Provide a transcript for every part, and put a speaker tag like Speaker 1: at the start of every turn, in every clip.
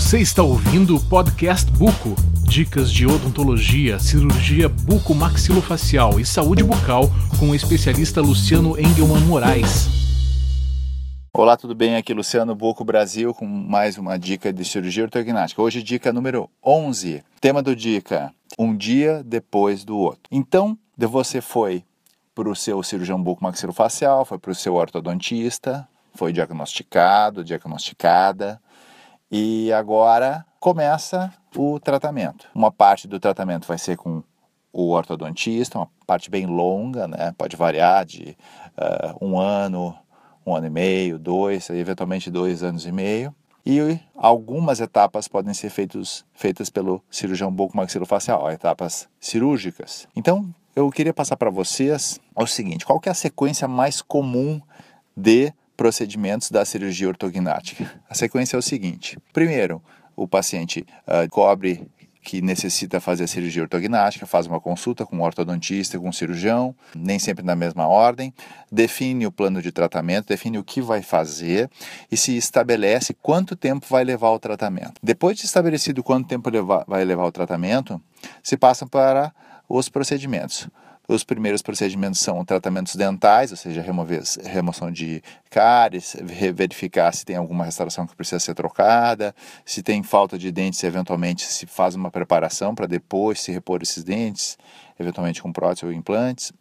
Speaker 1: Você está ouvindo o podcast Buco. Dicas de odontologia, cirurgia buco-maxilofacial e saúde bucal com o especialista Luciano Engelman Moraes.
Speaker 2: Olá, tudo bem? Aqui Luciano Buco Brasil com mais uma dica de cirurgia ortognática. Hoje dica número 11. Tema do dica: um dia depois do outro. Então, você foi para o seu cirurgião buco-maxilofacial, foi para o seu ortodontista, foi diagnosticado, diagnosticada, e agora começa o tratamento. Uma parte do tratamento vai ser com o ortodontista, uma parte bem longa, né? pode variar de uh, um ano, um ano e meio, dois, eventualmente dois anos e meio. E algumas etapas podem ser feitos, feitas pelo cirurgião bucomaxilofacial, etapas cirúrgicas. Então, eu queria passar para vocês o seguinte: qual é a sequência mais comum de procedimentos da cirurgia ortognática? A sequência é o seguinte: primeiro, o paciente uh, cobre que necessita fazer a cirurgia ortognática, faz uma consulta com um ortodontista, com um cirurgião, nem sempre na mesma ordem, define o plano de tratamento, define o que vai fazer e se estabelece quanto tempo vai levar o tratamento. Depois de estabelecido quanto tempo vai levar o tratamento, se passa para os procedimentos. Os primeiros procedimentos são tratamentos dentais, ou seja, remover, remoção de cáries, verificar se tem alguma restauração que precisa ser trocada, se tem falta de dentes, eventualmente se faz uma preparação para depois se repor esses dentes, eventualmente com prótese ou implantes.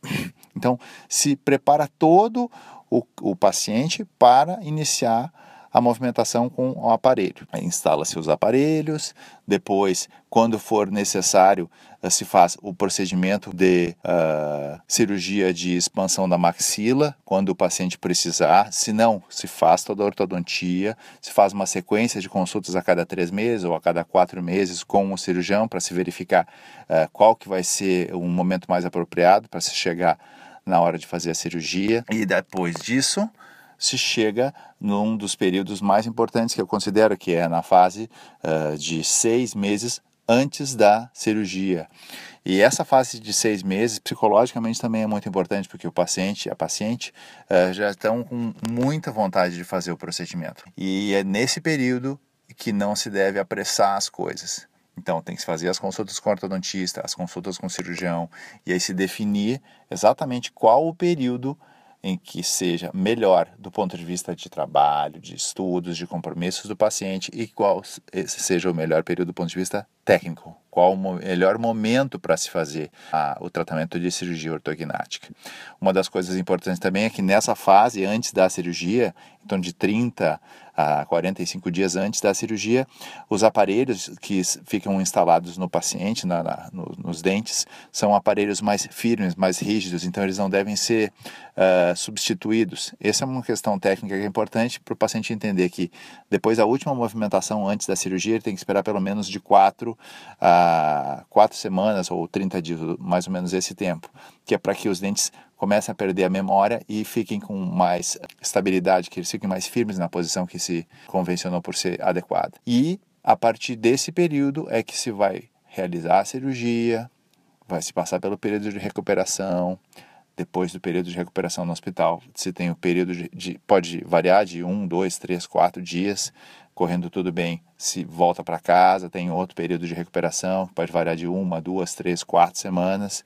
Speaker 2: Então, se prepara todo o, o paciente para iniciar a movimentação com o aparelho. Instala-se os aparelhos, depois, quando for necessário, eh, se faz o procedimento de uh, cirurgia de expansão da maxila, quando o paciente precisar. Se não, se faz toda a ortodontia, se faz uma sequência de consultas a cada três meses ou a cada quatro meses com o cirurgião para se verificar uh, qual que vai ser o momento mais apropriado para se chegar na hora de fazer a cirurgia. E depois disso, se chega num dos períodos mais importantes que eu considero, que é na fase uh, de seis meses antes da cirurgia. E essa fase de seis meses, psicologicamente, também é muito importante, porque o paciente, a paciente, uh, já estão com muita vontade de fazer o procedimento. E é nesse período que não se deve apressar as coisas. Então, tem que se fazer as consultas com ortodontista, as consultas com cirurgião, e aí se definir exatamente qual o período em que seja melhor do ponto de vista de trabalho, de estudos, de compromissos do paciente e qual seja o melhor período do ponto de vista técnico, qual o melhor momento para se fazer a, o tratamento de cirurgia ortognática. Uma das coisas importantes também é que nessa fase, antes da cirurgia, então de 30 a 45 dias antes da cirurgia, os aparelhos que ficam instalados no paciente, na, na, no, nos dentes, são aparelhos mais firmes, mais rígidos, então eles não devem ser uh, substituídos. Essa é uma questão técnica que é importante para o paciente entender que depois da última movimentação antes da cirurgia, ele tem que esperar pelo menos de 4 a 4 semanas ou 30 dias, mais ou menos esse tempo, que é para que os dentes comecem a perder a memória e fiquem com mais estabilidade, que eles fiquem mais firmes na posição que se convencionou por ser adequada. E a partir desse período é que se vai realizar a cirurgia, vai se passar pelo período de recuperação. Depois do período de recuperação no hospital, se tem o período de, de pode variar de um, dois, três, quatro dias, correndo tudo bem, se volta para casa, tem outro período de recuperação, pode variar de uma, duas, três, quatro semanas.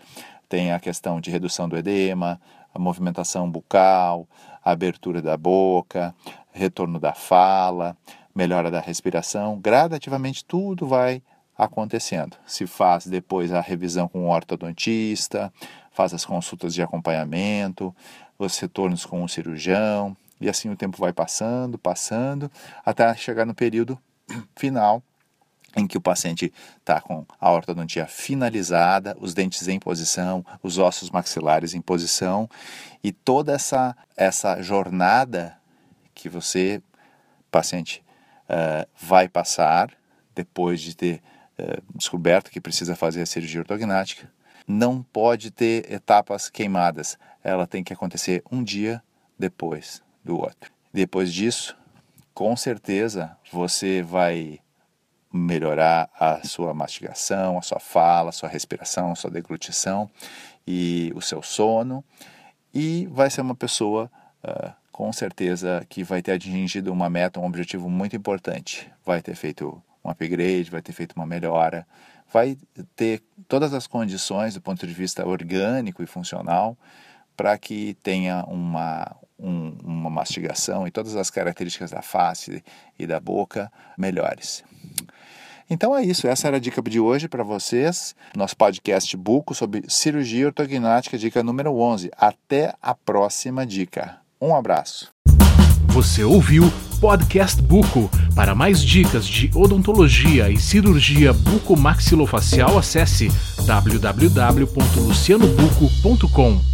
Speaker 2: Tem a questão de redução do edema, a movimentação bucal, a abertura da boca, retorno da fala, melhora da respiração. Gradativamente tudo vai acontecendo. Se faz depois a revisão com o ortodontista, faz as consultas de acompanhamento, os retornos com o cirurgião, e assim o tempo vai passando, passando, até chegar no período final em que o paciente está com a ortodontia finalizada, os dentes em posição, os ossos maxilares em posição e toda essa, essa jornada que você, paciente, uh, vai passar depois de ter uh, descoberto que precisa fazer a cirurgia ortognática, não pode ter etapas queimadas. Ela tem que acontecer um dia depois do outro. Depois disso, com certeza você vai melhorar a sua mastigação, a sua fala, a sua respiração, a sua deglutição e o seu sono e vai ser uma pessoa uh, com certeza que vai ter atingido uma meta, um objetivo muito importante. Vai ter feito um upgrade, vai ter feito uma melhora, vai ter todas as condições do ponto de vista orgânico e funcional para que tenha uma, um, uma mastigação e todas as características da face e da boca melhores. Então é isso, essa era a dica de hoje para vocês. Nosso podcast Buco sobre cirurgia ortognática, dica número 11. Até a próxima dica. Um abraço.
Speaker 1: Você ouviu Podcast Buco. Para mais dicas de odontologia e cirurgia bucomaxilofacial, acesse www.lucianobuco.com.